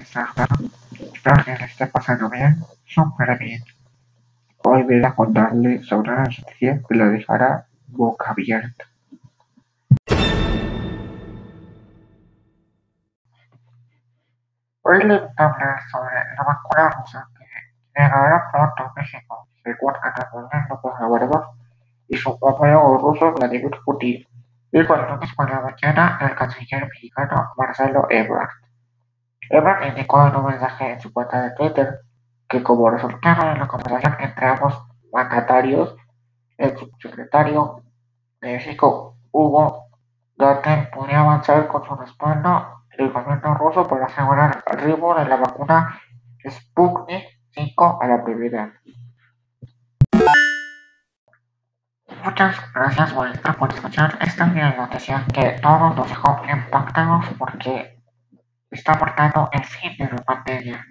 Isarda, espero que le esté pasando bien, súper bien. Hoy voy a contarle sobre una noticia que la dejará boca abierta. Hoy le voy a hablar sobre la vacuna rusa que llegará pronto a México, según el gobierno gobernador y su homólogo ruso Vladimir Putin, dijo el lunes por la mañana el canciller mexicano Marcelo Ebrard. Ebrard indicó en un mensaje en su cuenta de Twitter que como resultado de la conversación entre ambos mandatarios, el subsecretario de México, Hugo Gatel, podría avanzar con su respaldo del gobierno ruso para asegurar el arribo de la vacuna Sputnik 5 a la brevedad. Muchas gracias por, escuchar esta noticia que todos nos dejó impactados porque está marcando el de la pandemia.